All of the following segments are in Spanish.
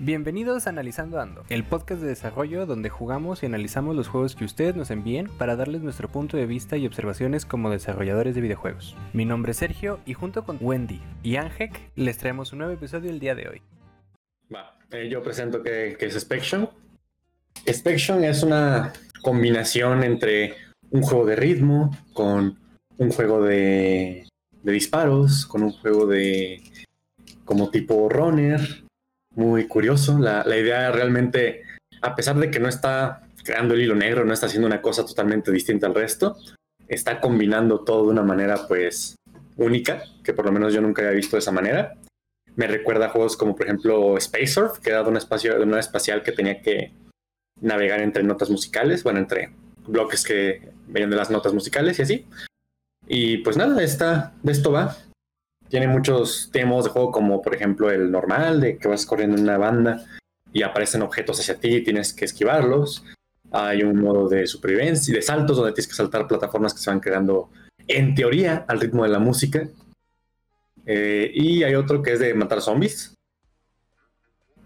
Bienvenidos a Analizando Ando, el podcast de desarrollo donde jugamos y analizamos los juegos que ustedes nos envíen para darles nuestro punto de vista y observaciones como desarrolladores de videojuegos. Mi nombre es Sergio y junto con Wendy y Angek les traemos un nuevo episodio el día de hoy. Eh, yo presento que, que es Spection. Spection es una combinación entre un juego de ritmo con un juego de, de disparos, con un juego de como tipo runner, muy curioso. La, la, idea realmente, a pesar de que no está creando el hilo negro, no está haciendo una cosa totalmente distinta al resto, está combinando todo de una manera pues única, que por lo menos yo nunca había visto de esa manera. Me recuerda a juegos como por ejemplo Space Surf, que era de un espacio de una espacial que tenía que navegar entre notas musicales, bueno, entre bloques que venían de las notas musicales y así. Y pues nada, esta, de esto va. Tiene muchos temas de juego, como por ejemplo el normal, de que vas corriendo en una banda y aparecen objetos hacia ti y tienes que esquivarlos. Hay un modo de supervivencia y de saltos donde tienes que saltar plataformas que se van creando en teoría al ritmo de la música. Eh, y hay otro que es de matar zombies.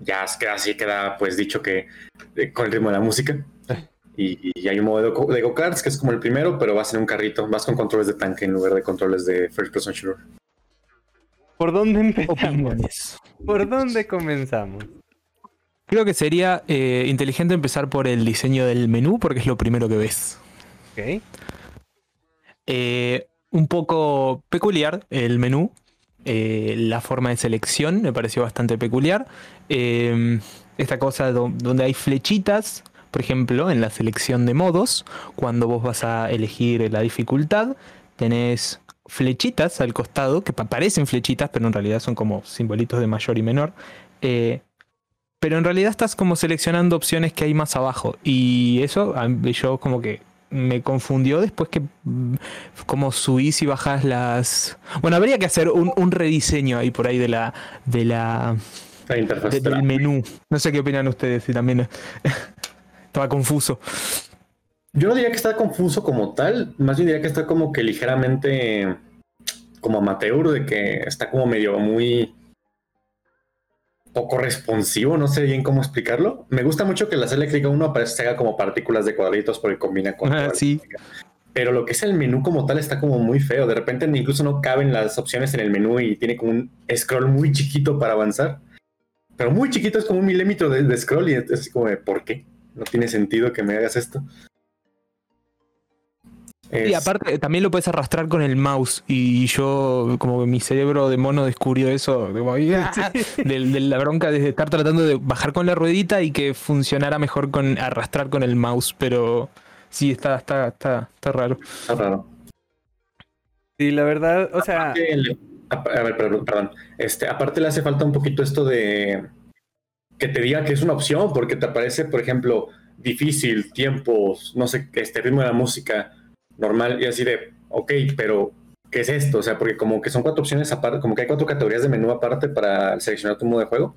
Ya queda así, queda pues dicho que eh, con el ritmo de la música. Y, y hay un modo de go-karts que es como el primero, pero vas en un carrito, vas con controles de tanque en lugar de controles de first person shooter. ¿Por dónde empezamos? ¿Por dónde comenzamos? Creo que sería eh, inteligente empezar por el diseño del menú, porque es lo primero que ves. Ok. Eh, un poco peculiar el menú. Eh, la forma de selección me pareció bastante peculiar. Esta cosa do donde hay flechitas, por ejemplo, en la selección de modos, cuando vos vas a elegir la dificultad, tenés flechitas al costado, que parecen flechitas, pero en realidad son como simbolitos de mayor y menor. Eh, pero en realidad estás como seleccionando opciones que hay más abajo. Y eso yo como que me confundió después que como subís y bajás las... Bueno, habría que hacer un, un rediseño ahí por ahí de la... De la, La interfaz de- del menú. No sé qué opinan ustedes, si también estaba confuso. Yo no diría que está confuso como tal, más bien diría que está como que ligeramente como amateur, de que está como medio muy poco responsivo, no sé bien cómo explicarlo. Me gusta mucho que la hacerle clic a uno aparece, se haga como partículas de cuadritos porque combina con... Ah, sí. Pero lo que es el menú como tal está como muy feo. De repente incluso no caben las opciones en el menú y tiene como un scroll muy chiquito para avanzar. Pero muy chiquito, es como un milímetro de, de scroll y es así como de ¿por qué? No tiene sentido que me hagas esto. Y aparte, también lo puedes arrastrar con el mouse. Y yo, como que mi cerebro de mono descubrió eso. como, ¡ah! de, de la bronca de estar tratando de bajar con la ruedita y que funcionara mejor con arrastrar con el mouse. Pero sí, está, está, está, está raro. Está raro. Sí, la verdad, o sea, Aparte, le- a, a ver, perdón, perdón. Este, aparte le hace falta un poquito esto de que te diga que es una opción, porque te aparece, por ejemplo, difícil, tiempos, no sé, este ritmo de la música normal y así de, ok, pero ¿qué es esto? O sea, porque como que son cuatro opciones aparte, como que hay cuatro categorías de menú aparte para seleccionar tu modo de juego.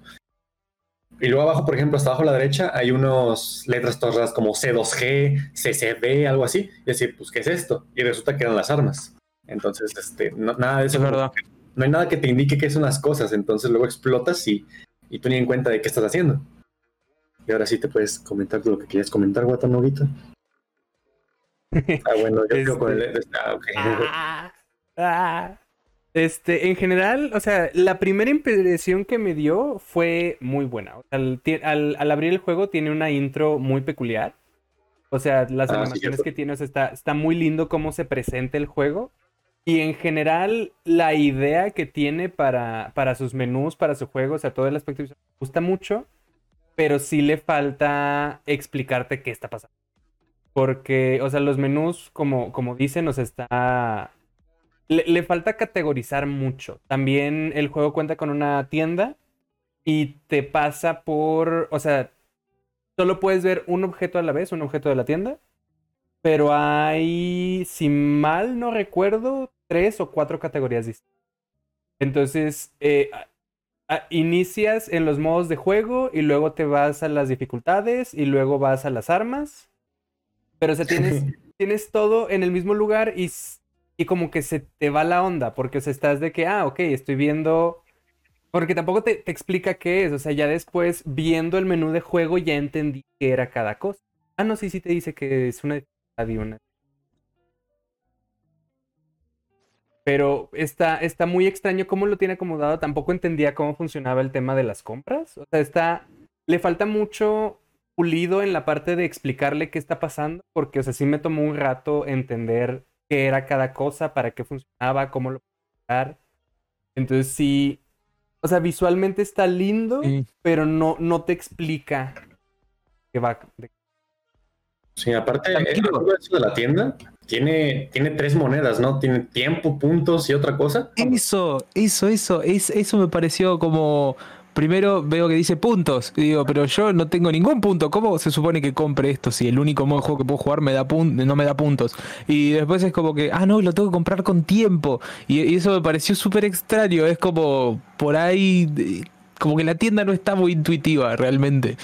Y luego abajo, por ejemplo, hasta abajo a la derecha hay unos letras todas como C2G, CCB, algo así. Y así, pues, ¿qué es esto? Y resulta que eran las armas. Entonces, este, no- nada de eso Es verdad. no hay nada que te indique qué son las cosas, entonces luego explotas y, y tú ni en cuenta de qué estás haciendo. Y ahora sí te puedes comentar lo que querías comentar, Guatanovito. Ah, bueno, yo creo con el... Ah, ok. Ah, ah. Este, en general, o sea, la primera impresión que me dio fue muy buena. O sea, al, al- al abrir el juego tiene una intro muy peculiar. O sea, las Ah, animaciones que tiene, o sea, está, está muy lindo cómo se presenta el juego. Y en general, la idea que tiene para, para sus menús, para su juego, o sea, todo el aspecto visual, me gusta mucho. Pero sí le falta explicarte qué está pasando. Porque, o sea, los menús, como, como dicen, sea, está. Le, falta categorizar mucho. También el juego cuenta con una tienda y te pasa por. O sea, solo puedes ver un objeto a la vez, un objeto de la tienda. Pero hay, si mal no recuerdo, tres o cuatro categorías distintas. Entonces, eh, inicias en los modos de juego y luego te vas a las dificultades y luego vas a las armas. Pero, o sea, tienes, tienes todo en el mismo lugar y, y como que se te va la onda, porque o sea, estás de que, ah, ok, estoy viendo Porque tampoco te, te explica qué es. O sea, ya después, viendo el menú de juego, ya entendí qué era cada cosa. Ah, no, sí, sí te dice que es una dificultad una. Pero está, está muy extraño cómo lo tiene acomodado. Tampoco entendía cómo funcionaba el tema de las compras. O sea, está. Le falta mucho pulido en la parte de explicarle qué está pasando. Porque, o sea, sí me tomó un rato entender qué era cada cosa, para qué funcionaba, cómo lo podía Entonces sí. O sea, visualmente está lindo, Sí. pero no, no te explica qué va. de- Sí, aparte, el ese de la tienda tiene, tiene tres monedas, ¿no? Tiene tiempo, puntos y otra cosa. Eso, eso, eso, es, eso me pareció como. Primero veo que dice puntos. Y digo, pero yo no tengo ningún punto. ¿Cómo se supone que compre esto si el único modo de juego que puedo jugar me da no me da puntos? Y después es como que, ah, no, lo tengo que comprar con tiempo. Y, y eso me pareció súper extraño. Es como por ahí. Como que la tienda no está muy intuitiva realmente.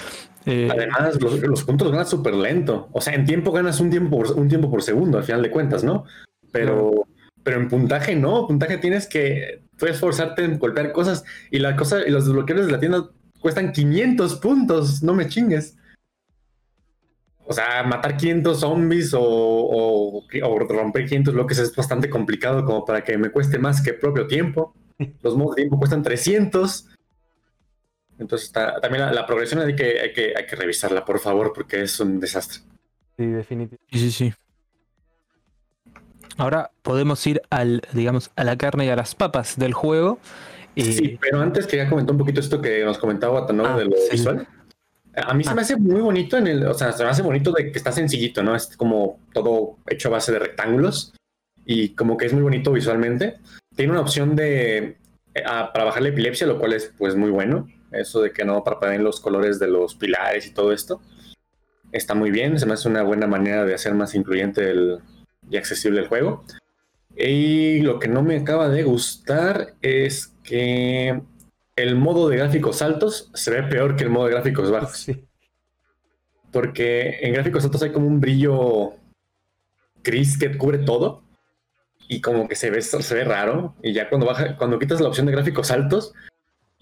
Eh, Además, los, los puntos ganas súper lento. O sea, en tiempo ganas un tiempo, por, un tiempo por segundo, al final de cuentas, ¿no? Pero, pero en puntaje no. Puntaje tienes que. Puedes forzarte en golpear cosas. Y la cosa, y los desbloqueables de la tienda cuestan 500 puntos. No me chingues. O sea, matar 500 zombies o, o, o romper 500 bloques es bastante complicado como para que me cueste más que propio tiempo. Los modos de tiempo cuestan 300. Entonces está, también la, la progresión hay que, hay, que, hay que revisarla, por favor, porque es un desastre. Sí, definitivamente. Sí, sí, sí. Ahora podemos ir al, digamos, a la carne y a las papas del juego. Eh, Sí, pero antes quería comentar un poquito esto que nos comentaba Watanabe Ah, de lo sí. visual. A mí se Ah. me hace muy bonito en el, o sea, se me hace bonito de que está sencillito, ¿no? Es como todo hecho a base de rectángulos y como que es muy bonito visualmente. Tiene una opción de eh, para bajar la epilepsia, lo cual es pues muy bueno. Eso de que no parpadeen los colores de los pilares y todo esto. Está muy bien, se me hace una buena manera de hacer más incluyente el, y accesible el juego. Y lo que no me acaba de gustar es que el modo de gráficos altos se ve peor que el modo de gráficos bajos. Sí. Porque en gráficos altos hay como un brillo gris que cubre todo. Y como que se ve, se ve raro. Y ya cuando baja, cuando quitas la opción de gráficos altos,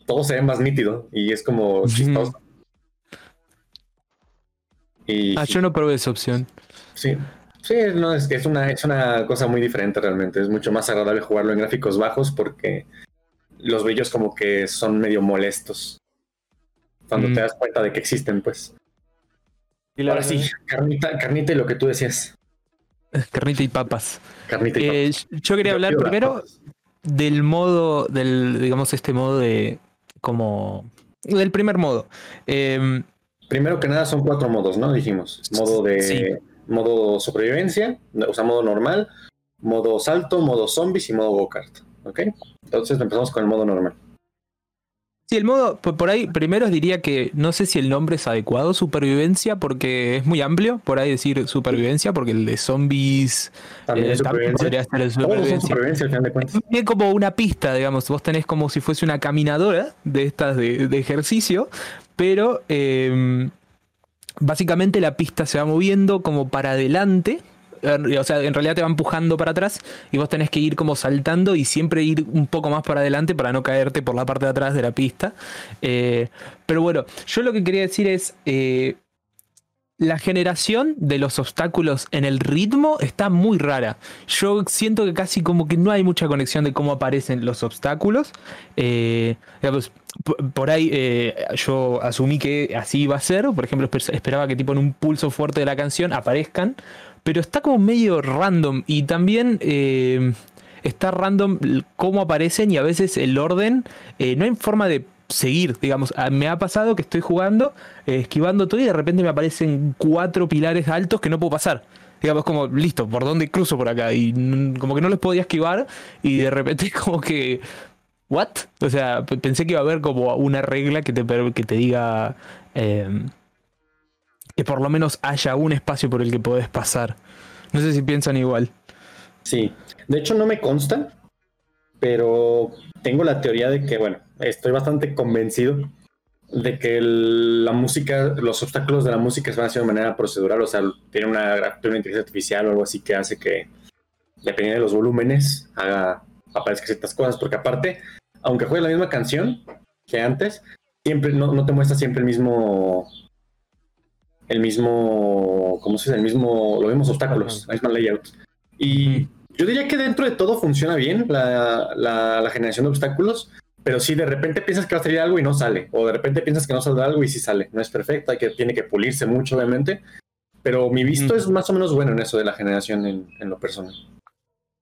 todo se ve más nítido. Y es como chistoso. Y Ah, yo no probé esa opción. Sí, sí, no, es que es una, es una cosa muy diferente realmente. Es mucho más agradable jugarlo en gráficos bajos porque los brillos como que son medio molestos. Cuando Mm. te das cuenta de que existen, pues. Y la Ahora verdad- sí, carnita, carnita y lo que tú decías. Carnita y papas. Carnita y Eh, papas. yo quería hablar Yo primero del modo, del, digamos, este modo de, como, del primer modo. Em, Primero que nada son cuatro modos, ¿no? Dijimos. Modo de Sí. Modo supervivencia, o sea, modo normal, modo salto, modo zombies y modo go-kart. ¿Ok? Entonces empezamos con el modo normal. Sí, el modo, por ahí, primero diría que no sé si el nombre es adecuado, supervivencia, porque es muy amplio, por ahí decir supervivencia, porque el de zombies También eh, también podría ser el supervivencia. supervivencia al final de cuentas. Tiene como una pista, digamos, vos tenés como si fuese una caminadora de estas de, de ejercicio, pero eh, básicamente la pista se va moviendo como para adelante, o sea, en realidad te va empujando para atrás y vos tenés que ir como saltando y siempre ir un poco más para adelante para no caerte por la parte de atrás de la pista. Eh, pero bueno, yo lo que quería decir es... eh, la generación de los obstáculos en el ritmo está muy rara. Yo siento que casi como que no hay mucha conexión de cómo aparecen los obstáculos. Eh, por ahí eh, yo asumí que así iba a ser. Por ejemplo, esper- esperaba que tipo en un pulso fuerte de la canción aparezcan. Pero está como medio random. Y también eh, está random cómo aparecen y a veces el orden. eh, no hay forma de seguir, digamos. Me ha pasado que estoy jugando, esquivando todo y de repente me aparecen cuatro pilares altos que no puedo pasar. Digamos, como, listo, ¿por dónde cruzo por acá? Y como que no los podía esquivar y de repente como que... ¿What? O sea, pensé que iba a haber como una regla que te, que te diga eh, que por lo menos haya un espacio por el que podés pasar. No sé si piensan igual. Sí, de hecho no me consta, pero tengo la teoría de que, bueno, estoy bastante convencido de que el- la música, los obstáculos de la música se van a hacer de manera procedural, o sea, tiene una, tiene una inteligencia artificial o algo así que hace que, dependiendo de los volúmenes, haga, aparezcan ciertas cosas, porque aparte, aunque juegue la misma canción, que antes. Siempre, no, no te muestra siempre el mismo. El mismo. ¿Cómo se dice? El mismo. Los mismos obstáculos, la misma layout. Y yo diría que dentro de todo funciona bien la, la, la generación de obstáculos. Pero si de repente piensas que va a salir algo y no sale, o de repente piensas que no saldrá algo y sí sale. No es perfecto, hay que, tiene que pulirse mucho, obviamente. Pero mi visto es más o menos bueno en eso de la generación en, en lo personal.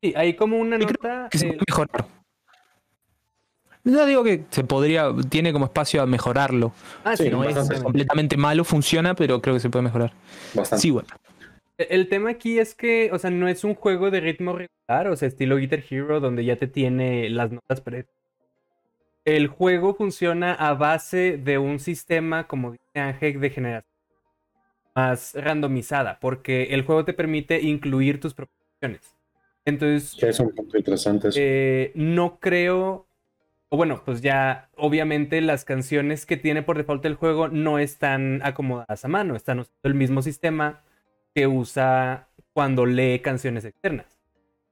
Sí, hay como una Y creo nota. que se eh, puede mejorar. No digo que se podría, tiene como espacio a mejorarlo. ah, Sí, sí, no es completamente malo, funciona, pero creo que se puede mejorar. Bastante. Sí, bueno. El tema aquí es que, o sea, no es un juego de ritmo regular, o sea, estilo Guitar Hero, donde ya te tiene las notas pre. El juego funciona a base de un sistema, como dice Ángel, de generación más randomizada, porque el juego te permite incluir tus proporciones. Entonces, es un punto interesante. eso. eh, no creo. O bueno, pues ya, obviamente, las canciones que tiene por default el juego no están acomodadas a mano, están usando el mismo sistema que usa cuando lee canciones externas.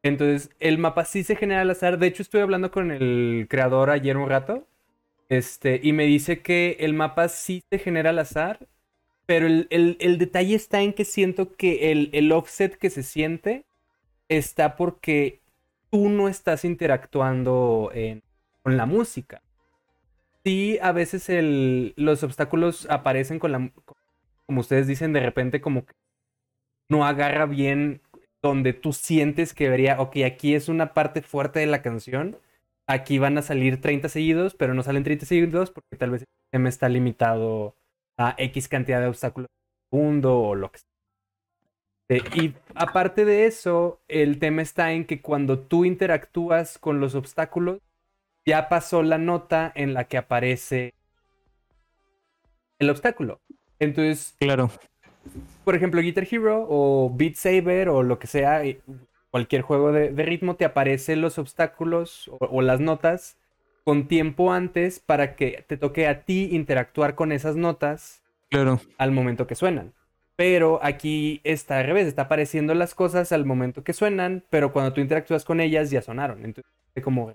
Entonces, el mapa sí se genera al azar. De hecho, estuve hablando con el creador ayer un rato. Este, y me dice que el mapa sí se genera al azar. Pero el, el- el detalle está en que siento que el, el offset que se siente está porque tú no estás interactuando en- con la música. Sí, a veces los obstáculos aparecen con la, como ustedes dicen, de repente como que no agarra bien donde tú sientes que debería, ok, aquí es una parte fuerte de la canción, aquí van a salir 30 seguidos, pero no salen 30 seguidos porque tal vez el sistema está limitado a X cantidad de obstáculos por segundo o lo que sea. Y aparte de eso, el tema está en que cuando tú interactúas con los obstáculos, ya pasó la nota en la que aparece el obstáculo. Entonces, Claro. por ejemplo, Guitar Hero o Beat Saber o lo que sea, y cualquier juego de, de ritmo, te aparecen los obstáculos o, o las notas con tiempo antes para que te toque a ti interactuar con esas notas Claro. al momento que suenan. Pero aquí está al revés, está apareciendo las cosas al momento que suenan, pero cuando tú interactúas con ellas ya sonaron. Entonces, es como...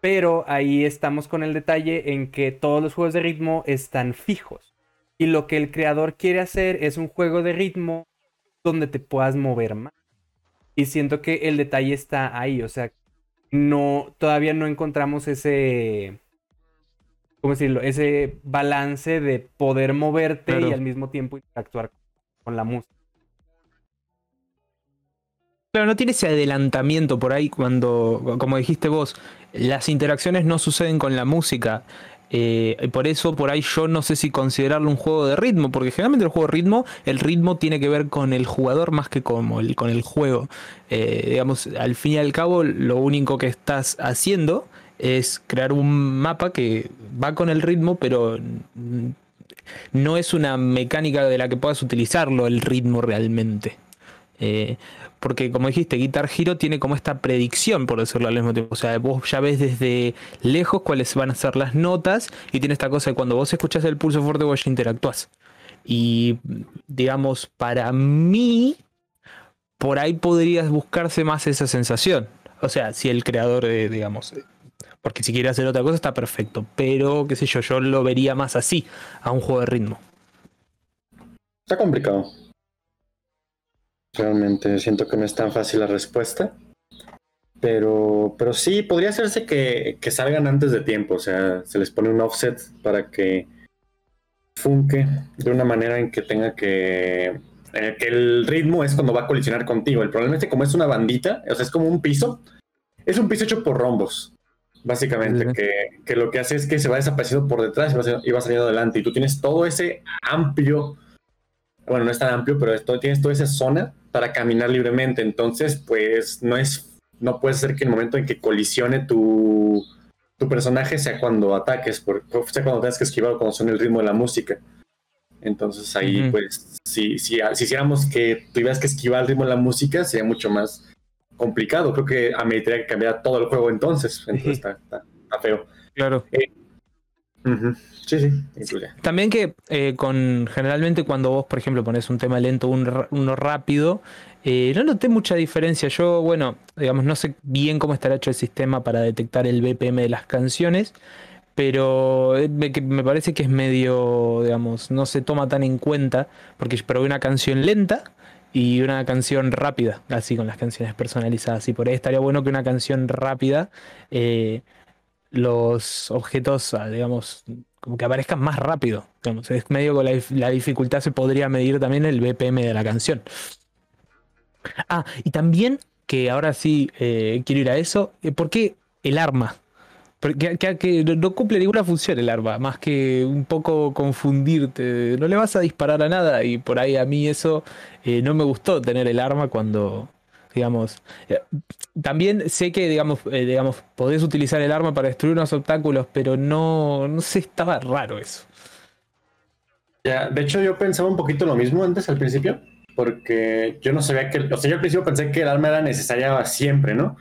Pero ahí estamos con el detalle en que todos los juegos de ritmo están fijos. Y lo que el creador quiere hacer es un juego de ritmo donde te puedas mover más. Y siento que el detalle está ahí, o sea, no, todavía no encontramos ese, ¿cómo decirlo? Ese balance de poder moverte Claro. y al mismo tiempo interactuar con la música. No tiene ese adelantamiento por ahí cuando, como dijiste vos, las interacciones no suceden con la música. Eh, y por eso, por ahí yo no sé si considerarlo un juego de ritmo, porque generalmente el juego de ritmo, el ritmo tiene que ver con el jugador más que como el, con el juego. Eh, digamos, al fin y al cabo, lo único que estás haciendo es crear un mapa que va con el ritmo, pero no es una mecánica de la que puedas utilizarlo el ritmo realmente. Eh, porque como dijiste, Guitar Hero tiene como esta predicción, por decirlo al mismo tiempo. O sea, vos ya ves desde lejos cuáles van a ser las notas y tiene esta cosa de cuando vos escuchás el pulso fuerte vos ya interactuás. Y digamos, para mí, por ahí podrías buscarse más esa sensación. O sea, si el creador, eh, digamos, eh, porque si quiere hacer otra cosa está perfecto. Pero, qué sé yo, yo lo vería más así, a un juego de ritmo. Está complicado. Realmente siento que no es tan fácil la respuesta. Pero, pero sí, podría hacerse que, que salgan antes de tiempo. O sea, se les pone un offset para que funque de una manera en que tenga que. En el que el ritmo es cuando va a colisionar contigo. El problema es que, como es una bandita, o sea, es como un piso. Es un piso hecho por rombos. Básicamente, que, que lo que hace es que se va desapareciendo por detrás y va, y va saliendo adelante. Y tú tienes todo ese amplio bueno, no es tan amplio, pero esto, tienes toda esa zona para caminar libremente. Entonces, pues no es, no puede ser que el momento en que colisione tu, tu personaje sea cuando ataques, por- sea cuando tengas que esquivar o cuando suene el ritmo de la música. Entonces ahí, pues, si, si, si hiciéramos que tuvieras que esquivar el ritmo de la música, sería mucho más complicado. Creo que ameritaría que cambiara todo el juego entonces. Entonces está, está- está feo. Claro. Ujú. Sí, sí. incluye. También que eh, con generalmente cuando vos, por ejemplo, pones un tema lento, un uno rápido, eh, no noté mucha diferencia. Yo, bueno, digamos, no sé bien cómo estará hecho el sistema para detectar el BPM de las canciones, pero eh, me, parece que es medio, digamos, no se toma tan en cuenta, porque yo probé una canción lenta y una canción rápida, así con las canciones personalizadas. Y por ahí estaría bueno que una canción rápida, eh, los objetos, ah, digamos, como que aparezcan más rápido. Digamos, es medio con la, dif- la dificultad se podría medir también el BPM de la canción. Ah, y también, que ahora sí eh, quiero ir a eso, eh, ¿por qué el arma? Porque que, no cumple ninguna función el arma, más que un poco confundirte. No le vas a disparar a nada y por ahí a mí eso eh, no me gustó tener el arma cuando, digamos, eh, también sé que, digamos, eh, digamos, podés utilizar el arma para destruir unos obstáculos, pero no, no sé, estaba raro eso. Ya, de hecho, yo pensaba un poquito lo mismo antes al principio, porque yo no sabía que, o sea, yo al principio pensé que el arma era necesaria siempre, ¿no?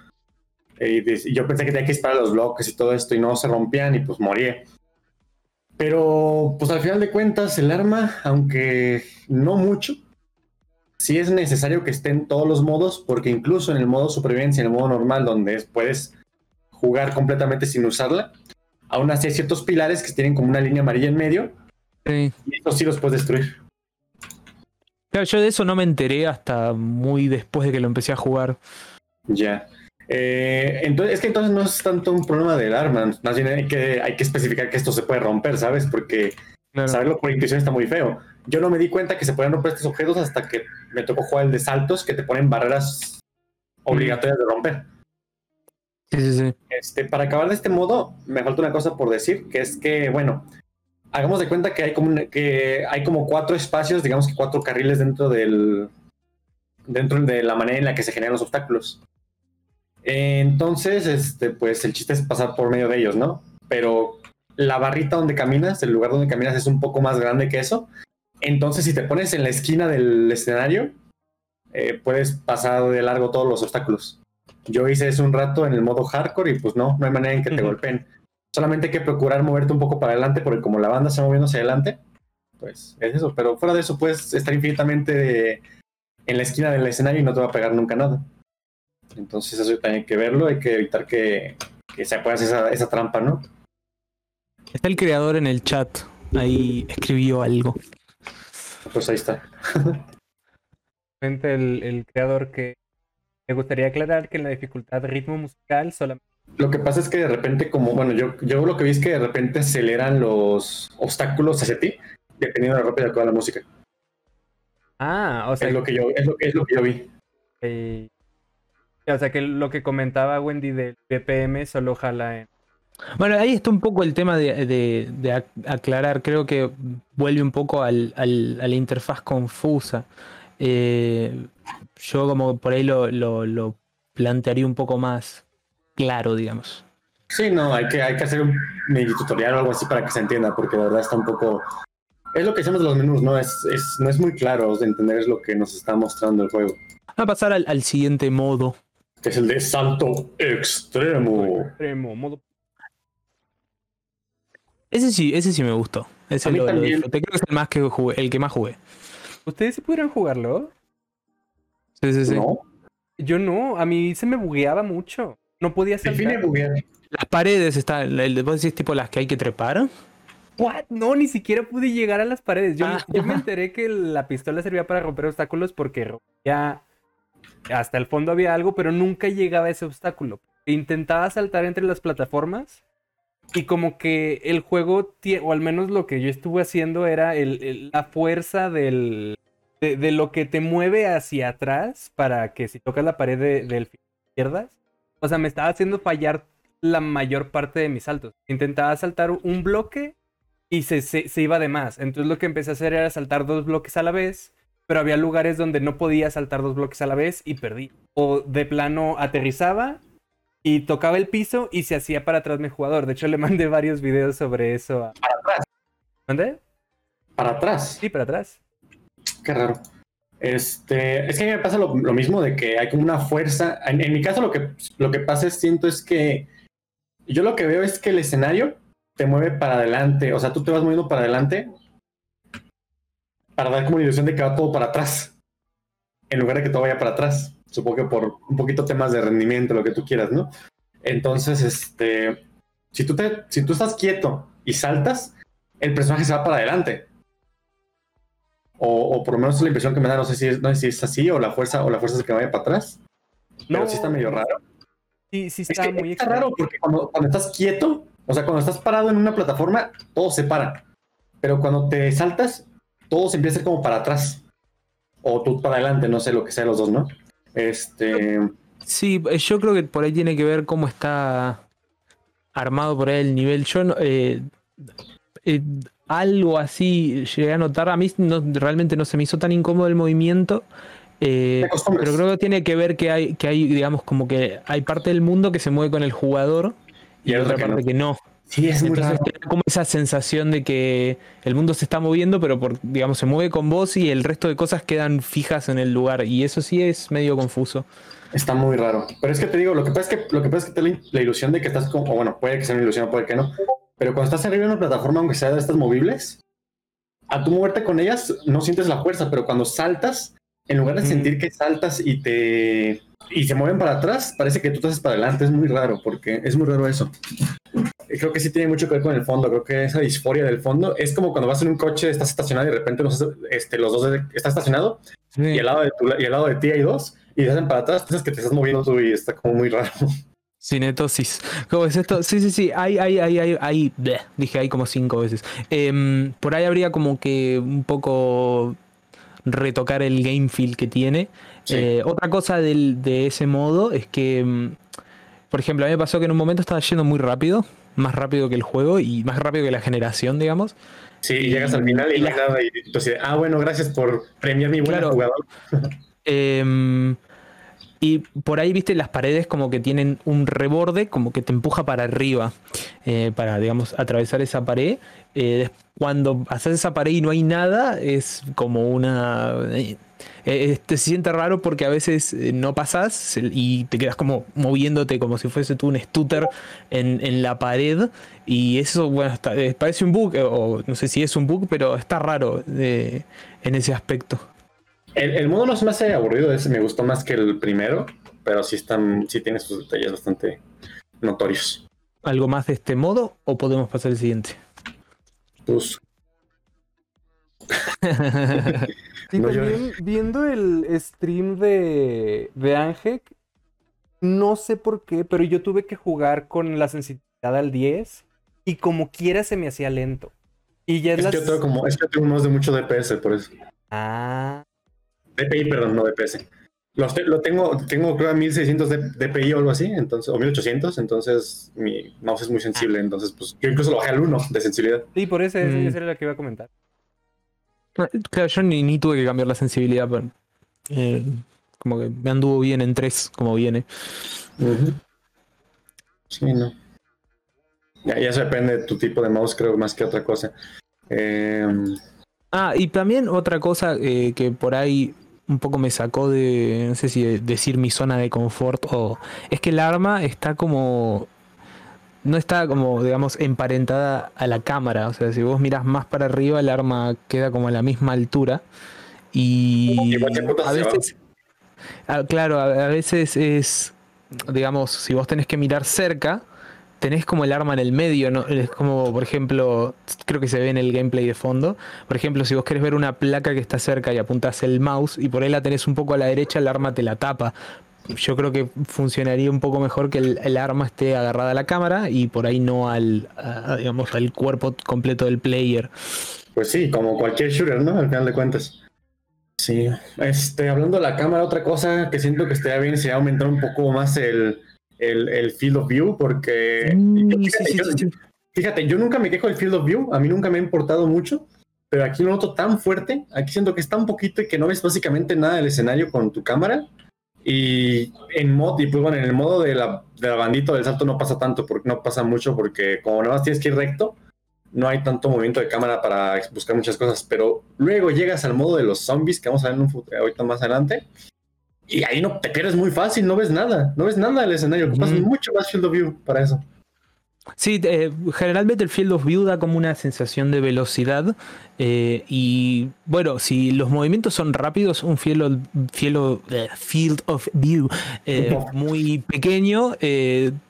De- y yo pensé que tenía que disparar los bloques y todo esto y no se rompían y pues moría. Pero pues al final de cuentas el arma, aunque no mucho, sí es necesario que esté en todos los modos, porque incluso en el modo supervivencia, en el modo normal, donde es- puedes jugar completamente sin usarla, aún así hay ciertos pilares que tienen como una línea amarilla en medio Sí. y estos sí los puedes destruir. Claro, yo de eso no me enteré hasta muy después de que lo empecé a jugar. Ya. Eh, entonces, es que entonces no es tanto un problema del arma, más bien hay que, hay que especificar que esto se puede romper, ¿sabes? Porque Claro. saberlo por intuición está muy feo. Yo no me di cuenta que se podían romper estos objetos hasta que me tocó jugar el de saltos que te ponen barreras obligatorias de romper. Sí, sí, sí. Este, para acabar de este modo, me falta una cosa por decir, que es que, bueno, hagamos de cuenta que hay como, un- que hay como cuatro espacios, digamos que cuatro carriles dentro del dentro de la manera en la que se generan los obstáculos. Entonces, este, pues el chiste es pasar por medio de ellos, ¿no? Pero la barrita donde caminas, el lugar donde caminas es un poco más grande que eso. Entonces, si te pones en la esquina del escenario, eh, puedes pasar de largo todos los obstáculos. Yo hice eso un rato en el modo hardcore y pues no, no hay manera en que te Ujú. golpeen. Solamente hay que procurar moverte un poco para adelante porque como la banda se va moviendo hacia adelante, pues es eso. Pero fuera de eso puedes estar infinitamente en la esquina del escenario y no te va a pegar nunca nada. Entonces eso también hay que verlo, hay que evitar que, que se pueda esa, esa trampa, ¿no? Está el creador en el chat. Ahí escribió algo. Pues ahí está. El, el creador que me gustaría aclarar que en la dificultad ritmo musical solamente Lo que pasa es que de repente, como, bueno, yo, yo lo que vi es que de repente aceleran los obstáculos hacia ti, dependiendo de lo rápido que va la música. Ah, o sea, Es lo que yo, es lo, es lo que yo vi. o sea que lo que comentaba Wendy del BPM solo jala en... Bueno, ahí está un poco el tema de, de- de ac- aclarar. Creo que vuelve un poco al- al- a la interfaz confusa. Eh, yo como por ahí lo, lo- lo plantearía un poco más claro, digamos. Sí, no, hay que, hay que hacer un mini tutorial o algo así para que se entienda, porque la verdad está un poco. Es lo que decimos de los menús, ¿no? Es, es, no es muy claro de entender lo que nos está mostrando el juego, Vamos a pasar al, al siguiente modo. que es el de salto extremo. extremo, modo... Ese sí, ese sí me gustó. Ese A mí lo, lo disfruté. Creo que es el más que jugué, el que más jugué. ¿Ustedes sí pudieran jugarlo? Sí, sí, sí. ¿No? Yo no, a mí se me bugueaba mucho. No podía buguear. Las paredes están. El, vos decís tipo las que hay que trepar. What? No, ni siquiera pude llegar a las paredes. Yo, Ah. yo me enteré que la pistola servía para romper obstáculos porque rompía hasta el fondo había algo, pero nunca llegaba a ese obstáculo. Intentaba saltar entre las plataformas y como que el juego, o al menos lo que yo estuve haciendo era la fuerza del, de, de lo que te mueve hacia atrás para que si tocas la pared de- del pierdas. O sea, me estaba haciendo fallar la mayor parte de mis saltos. Intentaba saltar un bloque y se, se, se iba de más. Entonces lo que empecé a hacer era saltar dos bloques a la vez, pero había lugares donde no podía saltar dos bloques a la vez y perdí. O de plano aterrizaba y tocaba el piso y se hacía para atrás mi jugador. De hecho le mandé varios videos sobre eso. A... Para atrás. ¿Mandé? Para atrás. Sí, para atrás. Qué raro. Este, es que a mí me pasa lo, lo mismo de que hay como una fuerza. En, en mi caso, lo que, lo que pasa es, siento es que yo lo que veo es que el escenario te mueve para adelante. O sea, tú te vas moviendo para adelante para dar como la ilusión de que va todo para atrás. En lugar de que todo vaya para atrás. Supongo que por un poquito temas de rendimiento, lo que tú quieras, ¿no? Entonces, este. Si tú, te, si tú estás quieto y saltas, el personaje se va para adelante. O, o por lo menos es la impresión que me da, no sé si es, no sé si es así, o la fuerza, o la fuerza es que vaya para atrás. Pero No. sí está medio raro. Sí, sí Es está que muy está raro porque cuando, cuando estás quieto, o sea, cuando estás parado en una plataforma, todo se para. Pero cuando te saltas, todo se empieza como para atrás. O tú para adelante, no sé lo que sea los dos, ¿no? Este. Sí, eh, yo creo que por ahí tiene que ver cómo está armado por ahí el nivel. Yo no- eh, eh, algo así llegué a notar. A mí no- realmente no se me hizo tan incómodo el movimiento. eh, pero creo que tiene que ver que hay, que hay, digamos, como que hay parte del mundo que se mueve con el jugador y, Y hay otra otra que parte no. que no. Sí, es muy Entonces raro. te da como esa sensación de que el mundo se está moviendo, pero por, digamos, se mueve con vos y el resto de cosas quedan fijas en el lugar. Y eso sí es medio confuso. Está muy raro. Pero es que te digo, lo que pasa es que, lo que, pasa es que te la, ilusión de que estás como, o bueno, puede que sea una ilusión, puede que no. Pero cuando estás arriba de una plataforma, aunque sea de estas movibles, a tu moverte con ellas no sientes la fuerza, pero cuando saltas, en lugar de sentir que saltas y te y se mueven para atrás, parece que tú te haces para adelante. Es muy raro, porque es muy raro eso. Creo que sí tiene mucho que ver con el fondo. Creo que esa disforia del fondo es como cuando vas en un coche, estás estacionado y de repente los, este, los dos de- está estacionado y al lado de tu, y al lado de ti hay dos y te hacen para atrás, piensas que te estás moviendo tú y está como muy raro. Cinetosis. ¿Cómo es esto? Sí, sí, sí. Hay, hay, hay, hay, hay- Dije hay como cinco veces. Em, por ahí habría como que un poco retocar el game feel que tiene. Sí. Eh, otra cosa del- de ese modo es que, em, por ejemplo, a mí me pasó que en un momento estaba yendo muy rápido, más rápido que el juego y más rápido que la generación, digamos. Sí, y llegas al final y hay nada y entonces, ah, bueno, gracias por premiar mi buen Claro. jugador. Em, y por ahí, viste, las paredes como que tienen un reborde, como que te empuja para arriba, eh, para, digamos, atravesar esa pared. Eh, cuando haces esa pared y no hay nada, es como una... eh, eh, te siente raro porque a veces no pasas y te quedas como moviéndote como si fuese tú un stutter en, en la pared. Y eso, bueno, está- parece un bug, o no sé si es un bug, pero está raro en ese aspecto. El, el modo no se me hace aburrido, ese me gustó más que el primero, pero sí, están, sí tiene sus detalles bastante notorios. algo más de este modo o podemos pasar al siguiente? Pues, Sí, No, yo- también viendo el stream de, de Angek, no sé por qué, pero yo tuve que jugar con la sensibilidad al 10 y como quiera se me hacía lento. Y ya es que yo tengo como, es que tengo unos de mucho DPS, por eso. Ah, DPI, perdón, no DPS. Los te- lo tengo, tengo creo a 1600 de DPI o algo así, entonces, o 1800, entonces mi mouse es muy sensible, entonces pues yo incluso lo bajé al 1 de sensibilidad. sí, por eso Mm. esa era la que iba a comentar. Claro, yo ni, ni tuve que cambiar la sensibilidad, pero eh, como que me anduvo bien en 3 como viene. Sí, no. Ya, ya eso depende de tu tipo de mouse, creo, más que otra cosa. Eh, Ah, y también otra cosa eh, que por ahí un poco me sacó de, no sé si de- decir mi zona de confort o... Es que el arma está como... No está como, digamos, emparentada a la cámara. O sea, si vos miras más para arriba, el arma queda como a la misma altura. Y a veces... Ah, claro, a, a veces es, digamos, si vos tenés que mirar cerca, tenés como el arma en el medio, ¿no? Es como, por ejemplo, creo que se ve en el gameplay de fondo. Por ejemplo, si vos querés ver una placa que está cerca y apuntás el mouse y por ahí la tenés un poco a la derecha, el arma te la tapa. Yo creo que funcionaría un poco mejor que el, el arma esté agarrada a la cámara y por ahí no al, digamos, al cuerpo completo del player. Pues sí, como cualquier shooter, ¿no? Al final de cuentas. Sí. Este, hablando de la cámara, otra cosa que siento que estaría bien sería aumentar un poco más el, el, el field of view, porque Mm, yo- fíjate, sí, yo- sí, sí. fíjate, yo nunca me quejo del field of view, a mí nunca me ha importado mucho, pero aquí lo noto tan fuerte, aquí siento que es tan poquito y que no ves básicamente nada del escenario con tu cámara. Y en mod, y pues bueno, en el modo de la, de la bandito del salto no pasa tanto, porque no pasa mucho, porque como nada más tienes que ir recto, no hay tanto movimiento de cámara para buscar muchas cosas, pero luego llegas al modo de los zombies, que vamos a ver en un fut- ahorita más adelante, y ahí no te pierdes muy fácil, no ves nada, no ves nada del escenario, ocupas mucho más field of view para eso. Sí, eh, generalmente el Field of View da como una sensación de velocidad eh, y bueno, si los movimientos son rápidos, un Field of, field of- eh, field of View eh, muy pequeño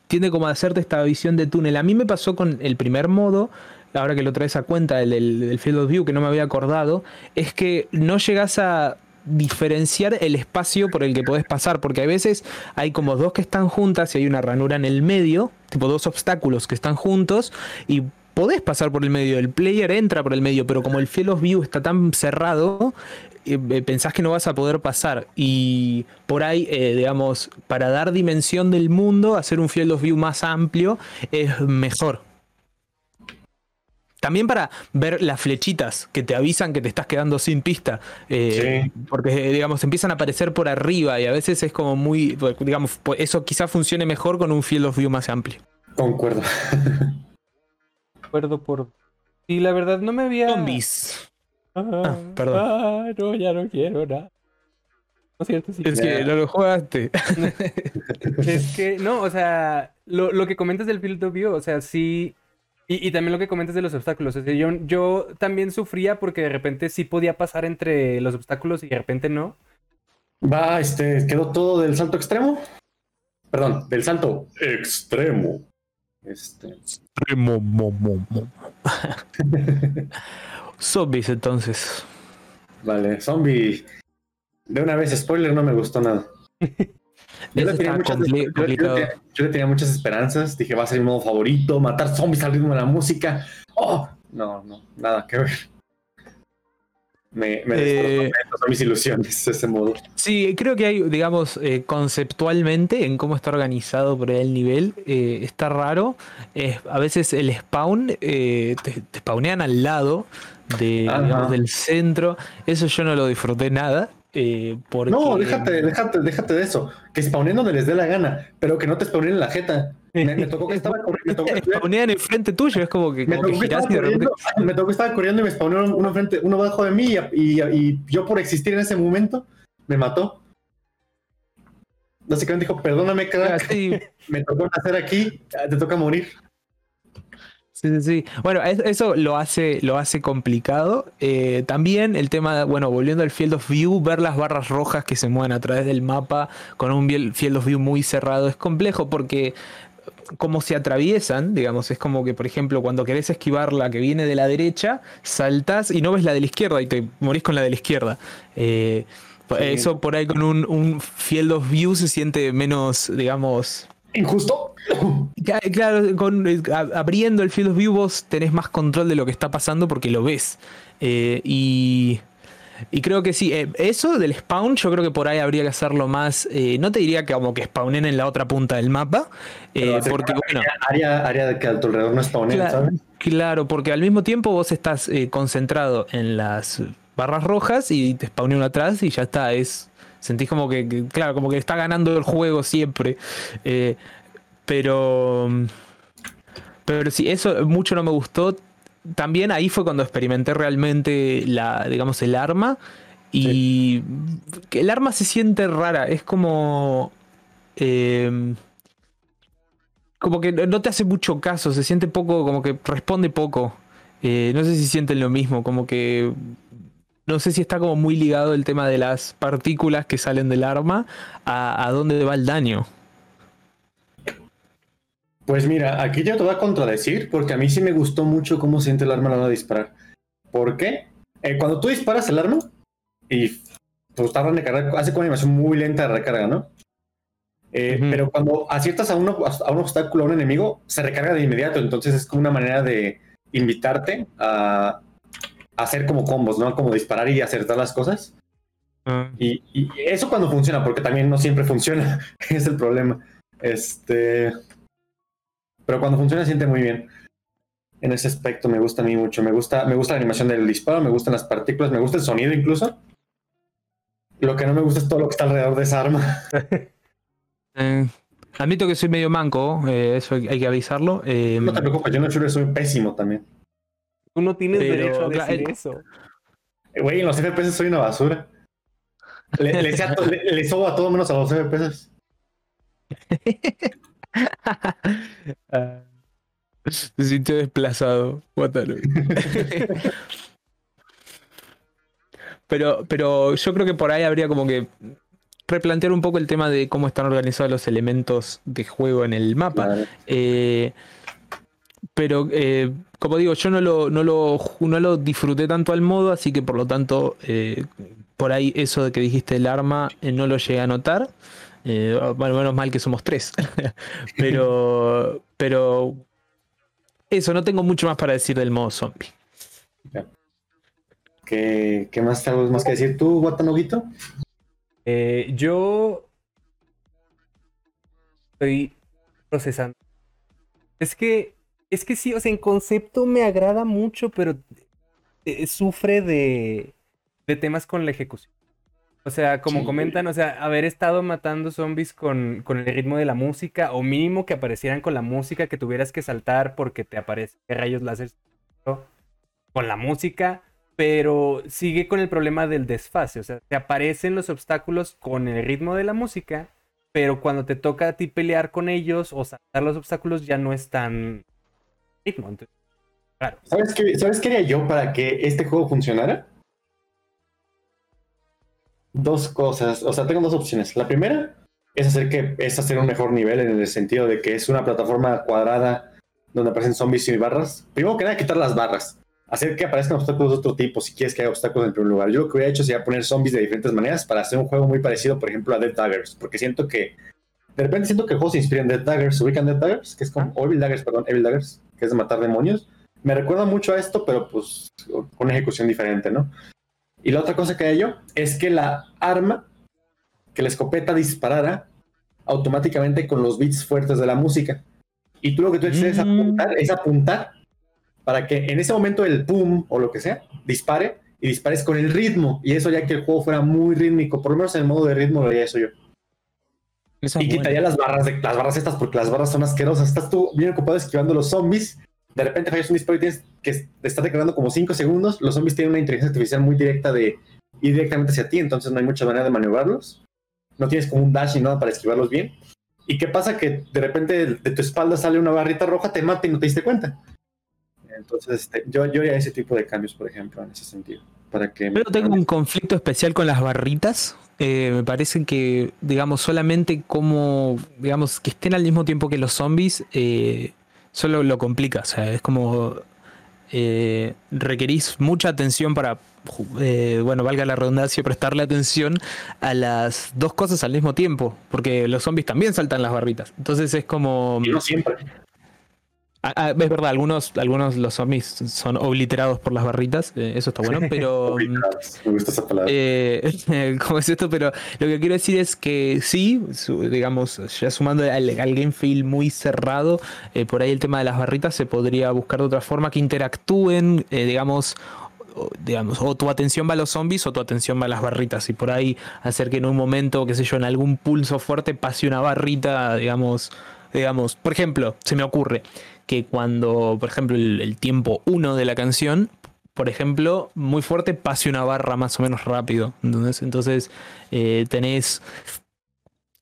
tiende como a hacerte esta visión de túnel. A mí me pasó con el primer modo, ahora que lo traes a cuenta, el del Field of View, que no me había acordado, es que no llegas a diferenciar el espacio por el que podés pasar, porque a veces hay como dos que están juntas y hay una ranura en el medio, tipo dos obstáculos que están juntos y podés pasar por el medio, el player entra por el medio, pero como el Field of View está tan cerrado, eh, eh, pensás que no vas a poder pasar y por ahí, eh, digamos, para dar dimensión del mundo, hacer un Field of View más amplio es mejor. También para ver las flechitas que te avisan que te estás quedando sin pista. eh, Sí. Porque, digamos, empiezan a aparecer por arriba y a veces es como muy. Digamos, eso quizás funcione mejor con un field of view más amplio. Concuerdo. acuerdo por. Y la verdad no me había. Zombies. Ah, Ah, perdón. Ah, no, ya no quiero nada. No es cierto, sí. Es que no lo jugaste. Es que, no, o sea, lo, lo que comentas del field of view, o sea, sí. Y, y también lo que comentas de los obstáculos. O sea, yo, yo también sufría porque de repente sí podía pasar entre los obstáculos y de repente no. Va, este, quedó todo del salto extremo. Perdón, del salto extremo. Este. Mo, mo, mo, mo. Zombies, entonces. Vale, zombie. De una vez, spoiler, no me gustó nada. Yo le, tenía muchas, compli- yo- yo- complicado. yo le- yo le tenía muchas esperanzas. Dije, va a ser mi modo favorito, matar zombies al ritmo de la música. Oh, no, no, nada que ver. Me, me Eh, mis ilusiones ese modo. Sí, creo que hay, digamos, eh, conceptualmente en cómo está organizado por el nivel, eh, está raro. A veces el spawn, eh, te, te spawnean al lado de, digamos, del centro. Eso yo no lo disfruté nada. Eh, porque, No, déjate, déjate, déjate de eso. Que spawnen donde les dé la gana, pero que no te spawnen en la jeta. Me, me tocó que estaba corriendo. Me tocó que, enfrente tuyo, es como que, me como tocó que estaba repente. corriendo, me tocó que estaba corriendo y me spawnaron uno, frente, uno bajo de mí y, y- y yo por existir en ese momento me mató. Básicamente dijo, perdóname, crack, sí, me tocó nacer aquí, te toca morir. Sí, sí, sí. Bueno, es- eso lo hace, lo hace complicado. Eh, también el tema, bueno, volviendo al Field of View, ver las barras rojas que se mueven a través del mapa con un Field of View muy cerrado es complejo porque como se atraviesan, digamos, es como que, por ejemplo, cuando querés esquivar la que viene de la derecha, saltas y no ves la de la izquierda y te morís con la de la izquierda. Eh, Eso por ahí con un, un Field of View se siente menos, digamos, Injusto. Ca- Claro, con, eh, abriendo el Field of View vos tenés más control de lo que está pasando porque lo ves. Eh, y, y creo que sí, eh, eso del spawn yo creo que por ahí habría que hacerlo más, eh, no te diría que como que spawnen en la otra punta del mapa, eh, porque bueno, Área, área de que a tu alrededor no spawnen, ¿sabes? claro, porque al mismo tiempo vos estás eh, concentrado en las barras rojas y te spawnea uno atrás y ya está, es... Sentís como que, que, claro, como que está ganando el juego siempre. Eh, pero. Pero sí, eso mucho no me gustó. También ahí fue cuando experimenté realmente la, digamos, el arma. Y que el arma se siente rara. Es como. eh, como que no te hace mucho caso. Se siente poco, como que responde poco. Eh, no sé si sienten lo mismo. Como que. No sé si está como muy ligado el tema de las partículas que salen del arma a, a dónde va el daño. Pues mira, aquí yo te voy a contradecir porque a mí sí me gustó mucho cómo siente el arma a la hora de disparar. ¿Por qué? Eh, cuando tú disparas el arma y pues tarda en recargar, hace con una animación muy lenta de recarga, ¿no? Eh. Pero cuando aciertas a, uno, a un obstáculo, a un enemigo, se recarga de inmediato. Entonces es como una manera de invitarte a hacer como combos, ¿no? Como disparar y acertar las cosas. Y, y eso cuando funciona, porque también no siempre funciona, es el problema. Este. Pero cuando funciona siente muy bien. En ese aspecto me gusta a mí mucho. Me gusta, me gusta la animación del disparo, me gustan las partículas, me gusta el sonido incluso. Lo que no me gusta es todo lo que está alrededor de esa arma. Eh, admito que soy medio manco, eh, eso hay, hay que avisarlo. eh, No te preocupes, yo en el shooter soy pésimo también. Tú no tienes Pero, derecho a decir eso. Güey, en los FPS soy una basura. Le, le, sobo a todo menos a los FPS. Ah, se sintió desplazado. Guataro. pero, pero yo creo que por ahí habría como que replantear un poco el tema de cómo están organizados los elementos de juego en el mapa. Claro. Eh, pero eh, como digo, yo no lo, no, lo, no lo disfruté tanto al modo, así que por lo tanto, eh, por ahí eso de que dijiste el arma eh, no lo llegué a notar. Eh, bueno, menos mal que somos tres. pero, pero eso, no tengo mucho más para decir del modo zombie. ¿Qué, qué más algo más que decir tú, Watanoguito? Eh, yo estoy procesando. Es que, es que sí, o sea, en concepto me agrada mucho, pero eh, sufre de, de temas con la ejecución. O sea, como Sí. comentan, o sea, haber estado matando zombies con, con el ritmo de la música, o mínimo que aparecieran con la música, que tuvieras que saltar porque te aparece rayos láser con la música, pero sigue con el problema del desfase. O sea, te aparecen los obstáculos con el ritmo de la música, pero cuando te toca a ti pelear con ellos o saltar los obstáculos ya no es tan ¿Sabes qué, ¿Sabes qué haría yo para que este juego funcionara? Dos cosas, o sea, tengo dos opciones. La primera es hacer que es hacer un mejor nivel en el sentido de que es una plataforma cuadrada donde aparecen zombies y barras. Primero que nada, quitar las barras. Hacer que aparezcan obstáculos de otro tipo, si quieres que haya obstáculos en primer lugar. Yo lo que hubiera hecho sería poner zombies de diferentes maneras para hacer un juego muy parecido, por ejemplo, a Dead Daggers, porque siento que de repente siento que el juego se inspira en Dead Daggers. ¿Se ubican Dead Daggers? Que es como, o Evil Daggers, perdón, Evil Daggers, que es de matar demonios. Me recuerda mucho a esto, pero pues con una ejecución diferente, ¿no? Y la otra cosa que haría yo es que la arma, que la escopeta disparara automáticamente con los beats fuertes de la música. Y tú lo que tú haces es Mm. apuntar, es apuntar para que en ese momento el pum o lo que sea dispare y dispares con el ritmo. Y eso ya que el juego fuera muy rítmico, por lo menos en el modo de ritmo lo haría eso yo. Y quitaría las barras, de, las barras estas porque las barras son asquerosas. Estás tú bien ocupado esquivando los zombies. De repente fallas un disparo y tienes que te está declarando como 5 segundos. Los zombies tienen una inteligencia artificial muy directa de ir directamente hacia ti, entonces no hay mucha manera de maniobrarlos. No tienes como un dash ni nada para esquivarlos bien. ¿Y qué pasa? Que de repente de tu espalda sale una barrita roja, te mata y no te diste cuenta. Entonces, este, yo, yo haría ese tipo de cambios, por ejemplo, en ese sentido. Para que Pero tengo un conflicto especial con las barritas. Eh, me parece que, digamos, solamente como, digamos, que estén al mismo tiempo que los zombies, eh, solo lo complica. O sea, es como eh, requerís mucha atención para, eh, bueno, valga la redundancia, prestarle atención a las dos cosas al mismo tiempo. Porque los zombies también saltan las barritas. Entonces es como... Y no siempre. Ah, ah, es verdad, algunos, algunos los zombies son obliterados por las barritas. eh, eso está bueno, pero... Me gusta esa palabra. Eh, ¿Cómo es esto? Pero lo que quiero decir es que sí, su- digamos, ya sumando al, al game feel muy cerrado, eh, por ahí el tema de las barritas se podría buscar de otra forma que interactúen, eh, digamos, digamos, o tu atención va a los zombies o tu atención va a las barritas. Y por ahí hacer que en un momento, qué sé yo, en algún pulso fuerte pase una barrita, digamos, digamos, por ejemplo, se me ocurre que cuando, por ejemplo, el, tiempo 1 de la canción, por ejemplo, muy fuerte, pase una barra más o menos rápido. Entonces, entonces eh, tenés.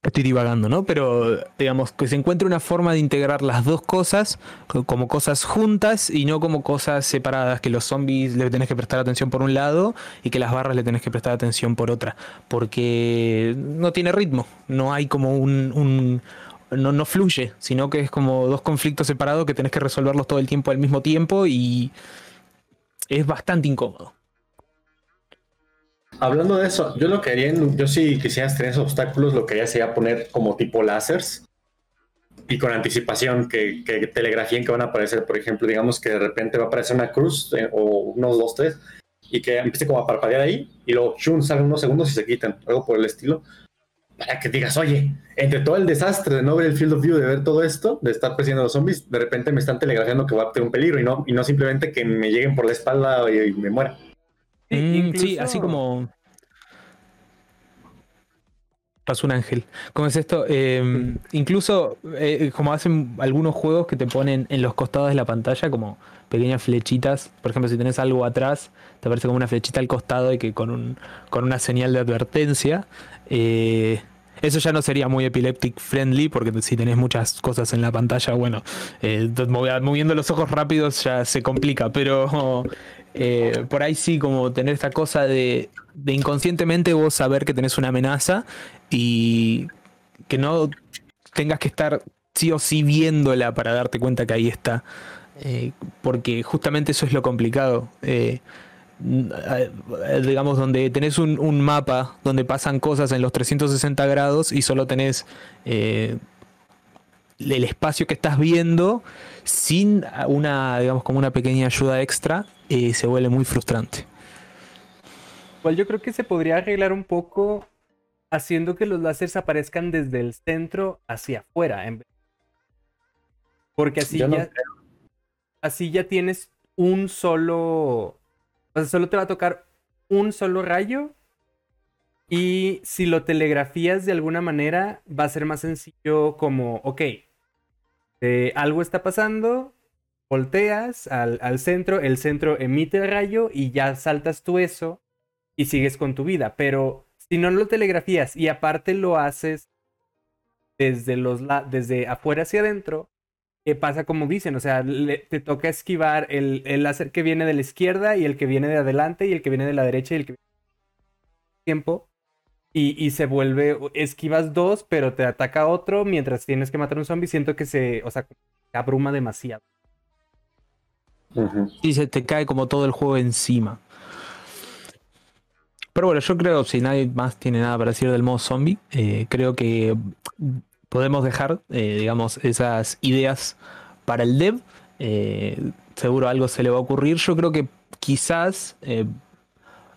Estoy divagando, ¿no? Pero digamos que se encuentre una forma de integrar las dos cosas co- como cosas juntas y no como cosas separadas, que los zombies le tenés que prestar atención por un lado y que las barras le tenés que prestar atención por otra. Porque no tiene ritmo, no hay como un- no, no fluye, sino que es como dos conflictos separados que tenés que resolverlos todo el tiempo al mismo tiempo y es bastante incómodo. Hablando de eso, yo lo que haría, yo si quisieras tener esos obstáculos, lo que haría sería poner como tipo láseres y con anticipación que, que telegrafíen que van a aparecer. Por ejemplo, digamos que de repente va a aparecer una cruz eh, o unos dos, tres y que empiece como a parpadear ahí y luego chun, salen unos segundos y se quitan, algo por el estilo. Para que digas, oye, entre todo el desastre de no ver el field of view, de ver todo esto, de estar persiguiendo a los zombies, de repente me están telegrafiando que va a tener un peligro y no, y no simplemente que me lleguen por la espalda y, y me muera. Sí, Mm, sí, así como. Pasó un ángel. ¿Cómo es esto? Eh, incluso eh, como hacen algunos juegos que te ponen en los costados de la pantalla como pequeñas flechitas. Por ejemplo, si tenés algo atrás, te aparece como una flechita al costado y que con, un, con una señal de advertencia. Eh, eso ya no sería muy epileptic friendly porque si tenés muchas cosas en la pantalla, bueno, eh, movi- moviendo los ojos rápidos ya se complica, pero Eh, por ahí sí, como tener esta cosa de, inconscientemente vos saber que tenés una amenaza y que no tengas que estar sí o sí viéndola para darte cuenta que ahí está. Porque justamente eso es lo complicado. Eh, digamos, donde tenés un, un mapa donde pasan cosas en los 360 grados y solo tenés eh, el espacio que estás viendo sin una, digamos, como una pequeña ayuda extra, eh, se vuelve muy frustrante. Igual yo creo que se podría arreglar un poco haciendo que los láseres aparezcan desde el centro hacia afuera. en vez- Porque así Yo no ya, así ya tienes un solo. O sea, solo te va a tocar un solo rayo. Y si lo telegrafías de alguna manera, va a ser más sencillo como, ok, eh, algo está pasando, volteas al, centro, el centro emite el rayo y ya saltas tú eso y sigues con tu vida. Pero si no lo telegrafías y aparte lo haces desde, los desde afuera hacia adentro, eh, pasa como dicen, o sea, le- te toca esquivar el, el láser que viene de la izquierda y el que viene de adelante y el que viene de la derecha y el que tiempo. Y, y se vuelve, esquivas dos, pero te ataca otro mientras tienes que matar a un zombie. Siento que se, o sea, se abruma demasiado. Y se te cae como todo el juego encima. Pero bueno, yo creo, si nadie más tiene nada para decir del modo zombie, eh, creo que podemos dejar, eh, digamos, esas ideas para el dev. Eh, seguro algo se le va a ocurrir. Yo creo que quizás eh,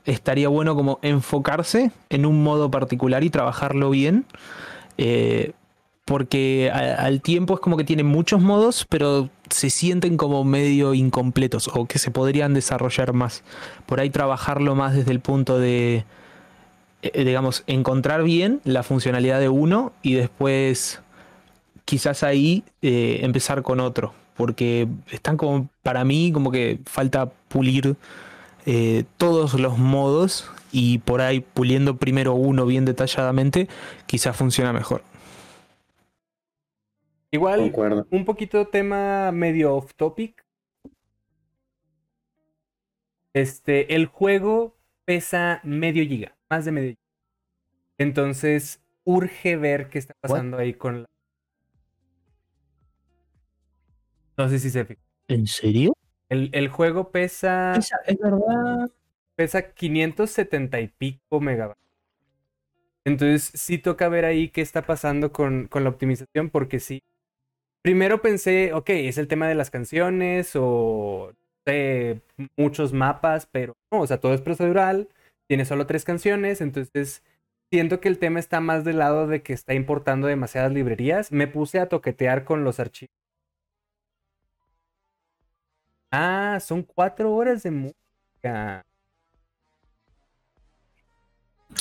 estaría bueno como enfocarse en un modo particular y trabajarlo bien. Porque al tiempo es como que tiene muchos modos, pero se sienten como medio incompletos o que se podrían desarrollar más. Por ahí trabajarlo más desde el punto de, eh, digamos, encontrar bien la funcionalidad de uno y después quizás ahí eh, empezar con otro. Porque están como, para mí, como que falta pulir eh, todos los modos y por ahí puliendo primero uno bien detalladamente, quizás funciona mejor. Igual, Concuerdo. un poquito tema medio off topic. Este, el juego pesa medio giga, más de giga. Entonces, urge ver qué está pasando ahí con la. No sé si se fijan. ¿En serio? El, el juego pesa, es verdad. pesa 570 y pico megabytes. Entonces, sí toca ver ahí qué está pasando con, con la optimización, porque sí. Primero pensé, ok, es el tema de las canciones o no sé, muchos mapas, pero no, o sea, todo es procedural, tiene solo tres canciones, entonces siento que el tema está más del lado de que está importando demasiadas librerías. Me puse a toquetear con los archivos. Ah, son cuatro horas de música.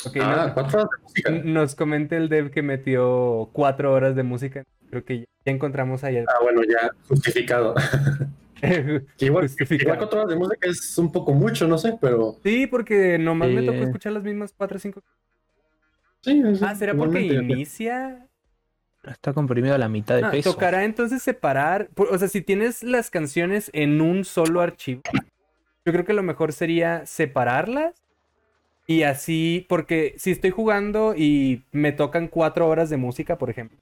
Ok, no- Ah, cuatro horas de música. nos comenta el dev que metió cuatro horas de música. Creo que ya, ya encontramos ayer. Ah, bueno, ya justificado. Que igual, igual cuatro horas de música es un poco mucho, no sé, pero sí, porque nomás me tocó Eh. escuchar las mismas cuatro o cinco. sí. Ah, ¿será porque inicia? Está comprimido a la mitad de Ah, peso. tocará entonces separar. O sea, si tienes las canciones en un solo archivo, yo creo que lo mejor sería separarlas. Y así, porque si estoy jugando y me tocan cuatro horas de música, por ejemplo.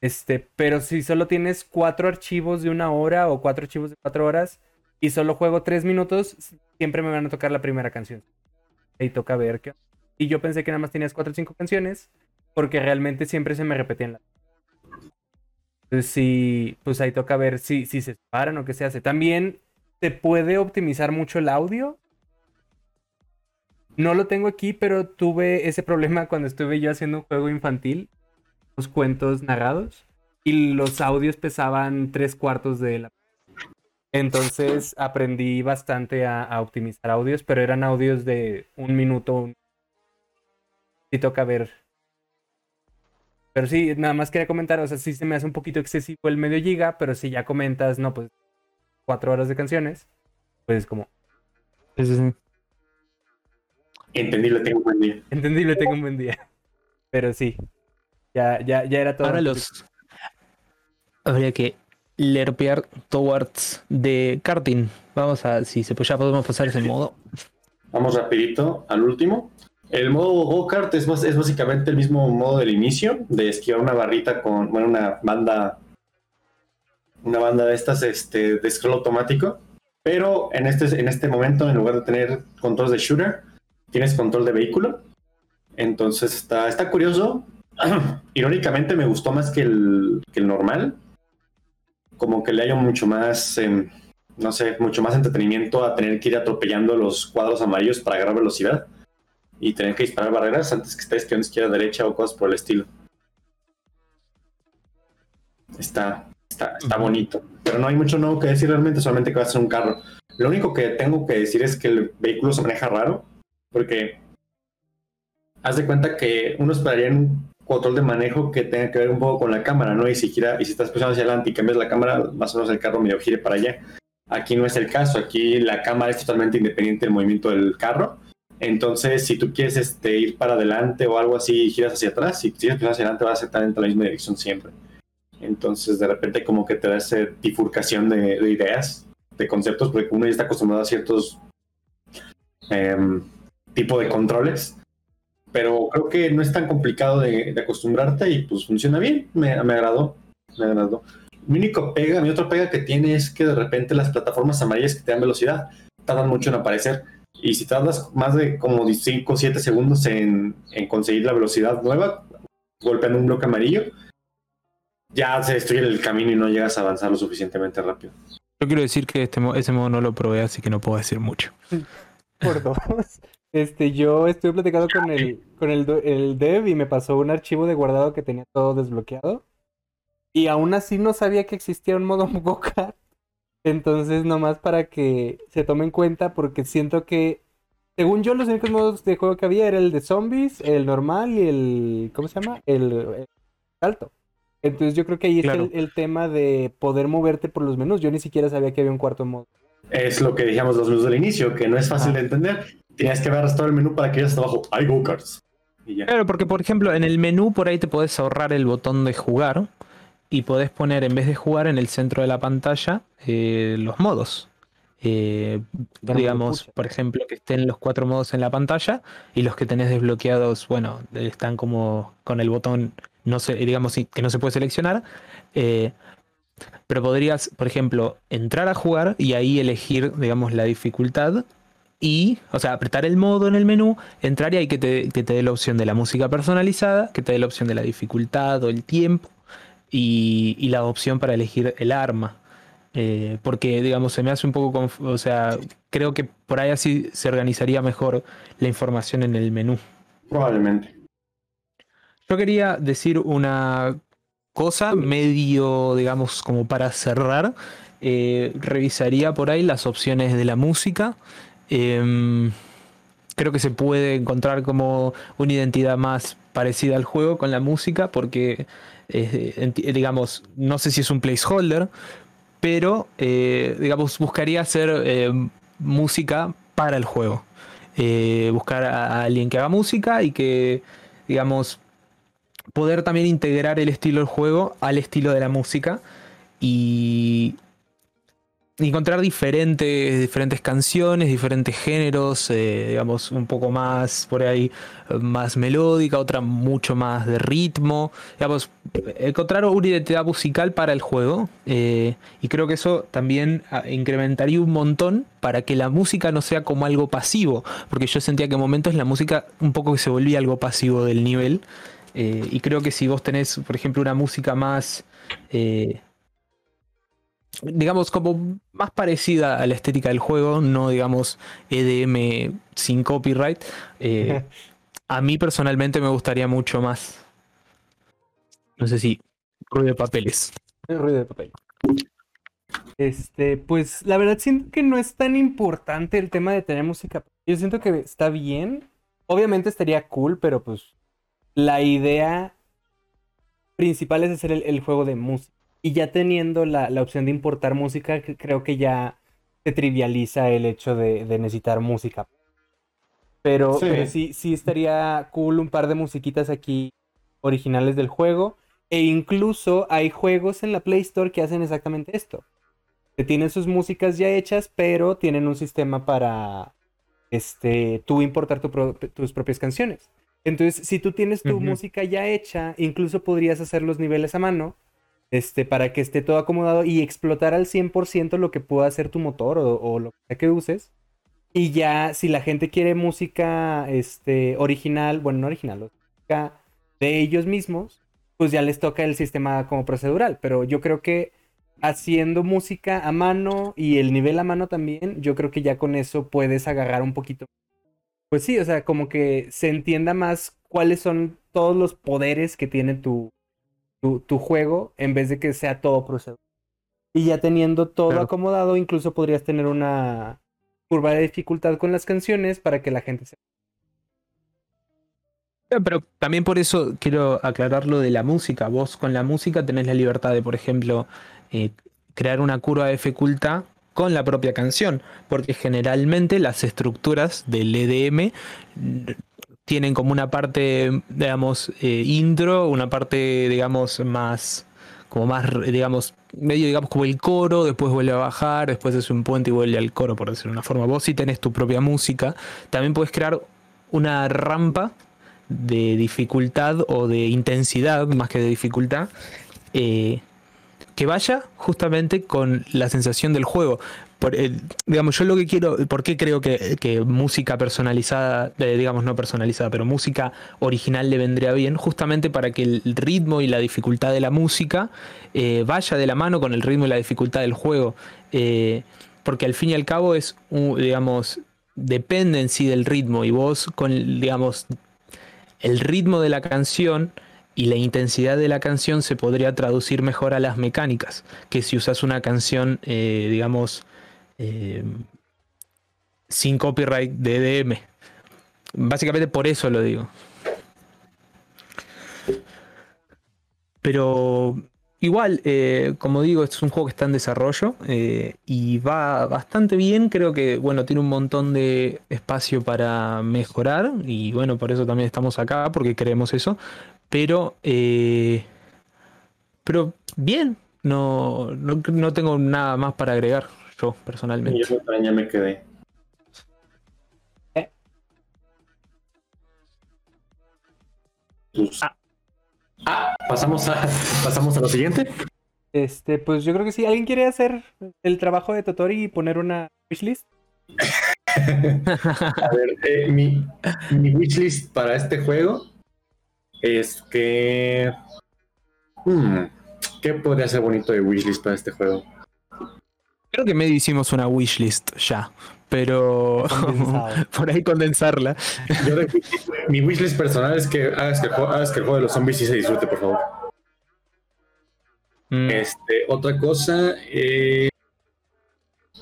Este, pero si solo tienes cuatro archivos de una hora o cuatro archivos de cuatro horas y solo juego tres minutos, siempre me van a tocar la primera canción. Ahí toca ver qué. Y yo pensé que nada más tenías cuatro o cinco canciones, porque realmente siempre se me repetían las. Entonces sí, pues ahí toca ver si, si se separan o qué se hace. También se puede optimizar mucho el audio. No lo tengo aquí, pero tuve ese problema cuando estuve yo haciendo un juego infantil, los cuentos narrados, y los audios pesaban tres cuartos de la... Entonces aprendí bastante a, a optimizar audios, pero eran audios de un minuto. un- Sí toca ver. Pero sí, nada más quería comentar, o sea, sí se me hace un poquito excesivo el medio giga, pero si ya comentas, no, pues cuatro horas de canciones, pues es como, Sí, sí, sí. Entendible, tengo un buen día. entendible, tengo un buen día. Pero sí, ya, ya, ya era todo. Ahora los. Habría que lerpear towards de karting. Vamos a, si se, pues ya podemos pasar ese modo. Vamos rapidito al último. El modo go-kart es, es básicamente el mismo modo del inicio, de esquivar una barrita con, bueno, una banda, una banda de estas este, de scroll automático. Pero en este, en este momento, en lugar de tener controles de shooter, tienes control de vehículo. Entonces está, está curioso. Irónicamente me gustó más que el, que el normal. Como que le haya mucho más, em, no sé, mucho más entretenimiento a tener que ir atropellando los cuadros amarillos para agarrar velocidad y tener que disparar barreras antes que estés que izquierda, derecha o cosas por el estilo. Está, está, está bonito. Pero no hay mucho nuevo que decir realmente, solamente que va a ser un carro. Lo único que tengo que decir es que el vehículo se maneja raro, porque haz de cuenta que uno esperaría en un control de manejo que tenga que ver un poco con la cámara, ¿no? Y si gira, y si estás pasando hacia adelante y cambias la cámara, más o menos el carro medio gire para allá. Aquí no es el caso, aquí la cámara es totalmente independiente del movimiento del carro. Entonces, si tú quieres este, ir para adelante o algo así giras hacia atrás, si giras hacia adelante va a ser en la misma dirección siempre. Entonces, de repente como que te da esa bifurcación de, ideas, de conceptos, porque uno ya está acostumbrado a ciertos eh, tipo de controles pero creo que no es tan complicado de, acostumbrarte y pues funciona bien, me, me, agradó, me agradó. Mi único pega, mi otro pega que tiene es que de repente las plataformas amarillas que te dan velocidad tardan mucho en aparecer y si tardas más de como 5 o 7 segundos en, en, conseguir la velocidad nueva, golpeando un bloque amarillo, ya se destruye el camino y no llegas a avanzar lo suficientemente rápido. Yo quiero decir que este, ese modo no lo probé, así que no puedo decir mucho. Por dos. Este, yo estuve platicando con el, con el, el dev y me pasó un archivo de guardado que tenía todo desbloqueado. Y aún así no sabía que existía un modo go Entonces, nomás para que se tome en cuenta, porque siento que, según yo, los únicos modos de juego que había era el de zombies, el normal y el. ¿Cómo se llama? El, alto. Entonces, yo creo que ahí está el, tema de poder moverte por los menús. Yo ni siquiera sabía que había un cuarto modo. Es lo que dijimos los menús del inicio, que no es fácil de entender. Tienes que ver todo el menú para que hasta abajo. Hay go-karts. Claro, porque por ejemplo, en el menú por ahí te podés ahorrar el botón de jugar y podés poner en vez de jugar en el centro de la pantalla eh, los modos. Eh, digamos, por ejemplo, que estén los cuatro modos en la pantalla y los que tenés desbloqueados, bueno, están como con el botón, no sé, digamos que no se puede seleccionar. Eh, pero podrías, por ejemplo, entrar a jugar y ahí elegir, digamos, la dificultad y, o sea, apretar el modo en el menú, entrar y ahí que te, que te dé la opción de la música personalizada, que te dé la opción de la dificultad o el tiempo y, y la opción para elegir el arma. Eh, porque, digamos, se me hace un poco, o sea, creo que por ahí así se organizaría mejor la información en el menú. Probablemente. Yo quería decir una cosa medio, digamos, como para cerrar. Eh, revisaría por ahí las opciones de la música. Em, creo que se puede encontrar como una identidad más parecida al juego con la música, porque, eh, digamos, no sé si es un placeholder, pero, eh, digamos, buscaría hacer eh, música para el juego. buscar a, alguien que haga música y que, digamos, poder también integrar el estilo del juego al estilo de la música y, encontrar diferentes, diferentes canciones, diferentes géneros, eh, digamos, un poco más por ahí, más melódica, otra mucho más de ritmo, digamos, encontrar una identidad musical para el juego eh, y creo que eso también ah, incrementaría un montón para que la música no sea como algo pasivo, porque yo sentía que en momentos la música un poco se volvía algo pasivo del nivel eh, y creo que si vos tenés, por ejemplo, una música más digamos, como más parecida a la estética del juego, no digamos EDM sin copyright. Eh, a mí personalmente me gustaría mucho más. No sé si ruido de papeles. ruido de papel. Este, pues la verdad siento que no es tan importante el tema de tener música. Yo siento que está bien. Obviamente estaría cool, pero pues la idea principal es hacer el juego de música. Y ya teniendo la, opción de importar música, creo que ya se trivializa el hecho de, necesitar música. Pero sí. sí, estaría cool un par de musiquitas aquí originales del juego. E incluso hay juegos en la Play Store que hacen exactamente esto. Que tienen sus músicas ya hechas, pero tienen un sistema para este, tú importar tus propias canciones. Entonces, si tú tienes tu música ya hecha, incluso podrías hacer los niveles a mano este, para que esté todo acomodado y explotar al 100% lo que pueda hacer tu motor o, lo que uses. Y ya, si la gente quiere música este, original, bueno, no original, música de ellos mismos, pues ya les toca el sistema como procedural. Pero yo creo que haciendo música a mano y el nivel a mano también, yo creo que ya con eso puedes agarrar un poquito. Pues sí, o sea, como que se entienda más cuáles son todos los poderes que tiene tu, tu, juego en vez de que sea todo procedural. Y ya teniendo todo acomodado, incluso podrías tener una curva de dificultad con las canciones para que la gente se... Pero también por eso quiero aclarar lo de la música. Vos con la música tenés la libertad de, por ejemplo, eh, crear una curva de dificultad con la propia canción, porque generalmente las estructuras del EDM tienen como una parte, digamos, eh, intro, una parte, digamos, más, como más, digamos, medio, digamos, como el coro, después vuelve a bajar, después es un puente y vuelve al coro, por decirlo de una forma. Vos si tenés tu propia música, también puedes crear una rampa de dificultad o de intensidad, más que de dificultad, eh, que vaya justamente con la sensación del juego. Por, eh, digamos, yo lo que quiero, ¿por qué creo que, música personalizada, eh, digamos no personalizada, pero música original le vendría bien? Justamente para que el ritmo y la dificultad de la música eh, vaya de la mano con el ritmo y la dificultad del juego. porque al fin y al cabo es, digamos, depende en sí del ritmo y vos con, digamos, el ritmo de la canción y la intensidad de la canción se podría traducir mejor a las mecánicas que si usas una canción, eh, digamos, eh, sin copyright de EDM. Básicamente por eso lo digo. Pero igual, eh, como digo, es un juego que está en desarrollo y va bastante bien. Creo que, bueno, tiene un montón de espacio para mejorar y bueno, por eso también estamos acá, porque queremos eso. Pero, eh, pero bien, no, no, tengo nada más para agregar yo personalmente. Yo ya me quedé. Eh. Ah. ah, pasamos a, pasamos a lo siguiente. Este, pues yo creo que sí. ¿Alguien quiere hacer el trabajo de Totori y poner una wishlist? a ver, eh, mi, mi wishlist para este juego es que. Hmm, ¿Qué podría ser bonito de wishlist para este juego? Creo que medio hicimos una wishlist ya, pero por ahí condensarla. mi wishlist personal es que hagas que, el juego, de los zombies sí se disfrute, por favor. Mm. Este, otra cosa, eh,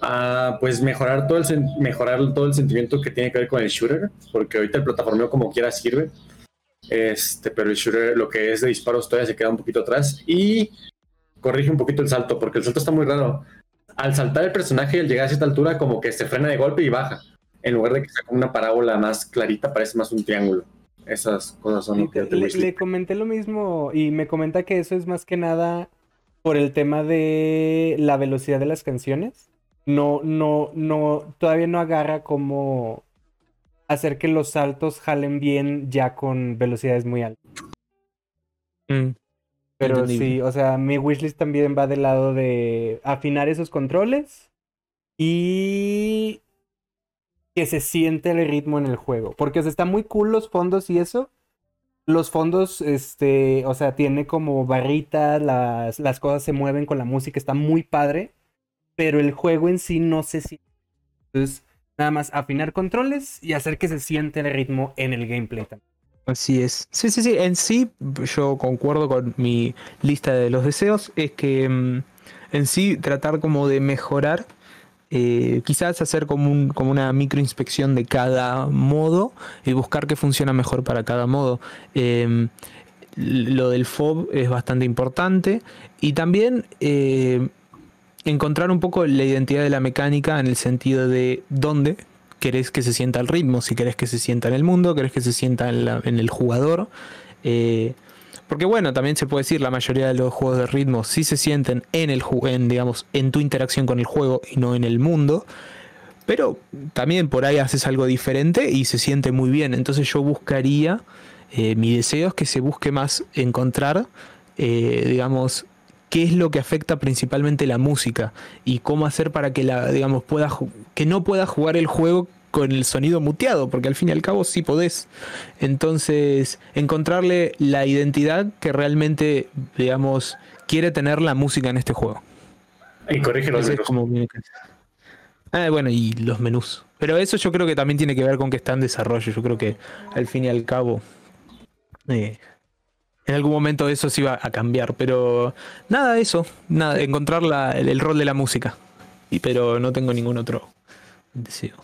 ah, pues mejorar todo, el, mejorar todo el sentimiento que tiene que ver con el shooter, porque ahorita el plataformeo como quiera sirve. Este, pero el shooter, lo que es de disparos, todavía se queda un poquito atrás. Y corrige un poquito el salto, porque el salto está muy raro. Al saltar el personaje, al llegar a cierta altura, como que se frena de golpe y baja. En lugar de que sea como una parábola más clarita, parece más un triángulo. Esas cosas son lo que le, le comenté lo mismo y me comenta que eso es más que nada por el tema de la velocidad de las canciones. No, no, no, todavía no agarra como hacer que los saltos jalen bien ya con velocidades muy altas. Mm, Pero sí, o sea, mi wishlist también va del lado de afinar esos controles y que se siente el ritmo en el juego. Porque o está muy cool los fondos y eso. Los fondos, este, o sea, tiene como barritas, las, las cosas se mueven con la música, está muy padre. Pero el juego en sí no se siente. Entonces, Nada más afinar controles y hacer que se siente el ritmo en el gameplay también. Así es. Sí, sí, sí. En sí, yo concuerdo con mi lista de los deseos. Es que mm, en sí tratar como de mejorar. Eh, quizás hacer como, un, como una microinspección de cada modo y buscar qué funciona mejor para cada modo. Em, lo del FOB es bastante importante. Y también eh, encontrar un poco la identidad de la mecánica en el sentido de dónde querés que se sienta el ritmo, si querés que se sienta en el mundo, querés que se sienta en, el jugador. Eh, porque bueno, también se puede decir, la mayoría de los juegos de ritmo sí se sienten en el en, digamos, en tu interacción con el juego y no en el mundo. Pero también por ahí haces algo diferente y se siente muy bien. Entonces yo buscaría, eh, mi deseo es que se busque más encontrar, eh, digamos, qué es lo que afecta principalmente la música y cómo hacer para que la, digamos, pueda que no pueda jugar el juego con el sonido muteado, porque al fin y al cabo sí podés. Entonces, encontrarle la identidad que realmente, digamos, quiere tener la música en este juego. Y corrige los menús. Ah, bueno, y los menús. Pero eso yo creo que también tiene que ver con que está en desarrollo. Yo creo que al fin y al cabo. Eh, en algún momento eso sí va a cambiar. Pero nada, eso. Nada, encontrar el, el, rol de la música. Y, pero no tengo ningún otro deseo.